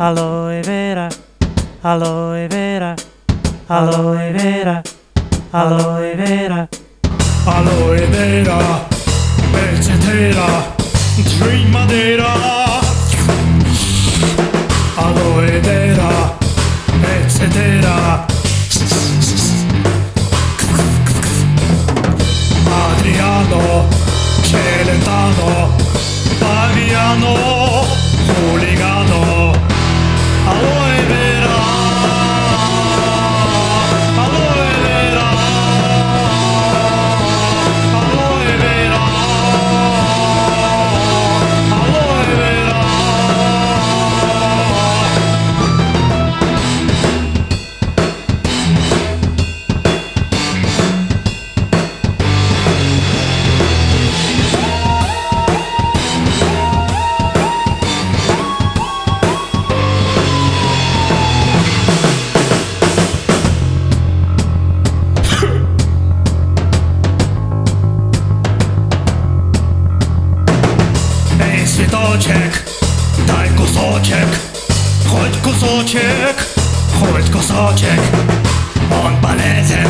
aloe vera, aloe vera, aloe vera, aloe vera, aloe vera, eccetera, tree madera, aloe vera, eccetera. Adriano, Celentano, Paviano, kusóček, daj kusóček, choď kusóček, choď kusóček, on palece.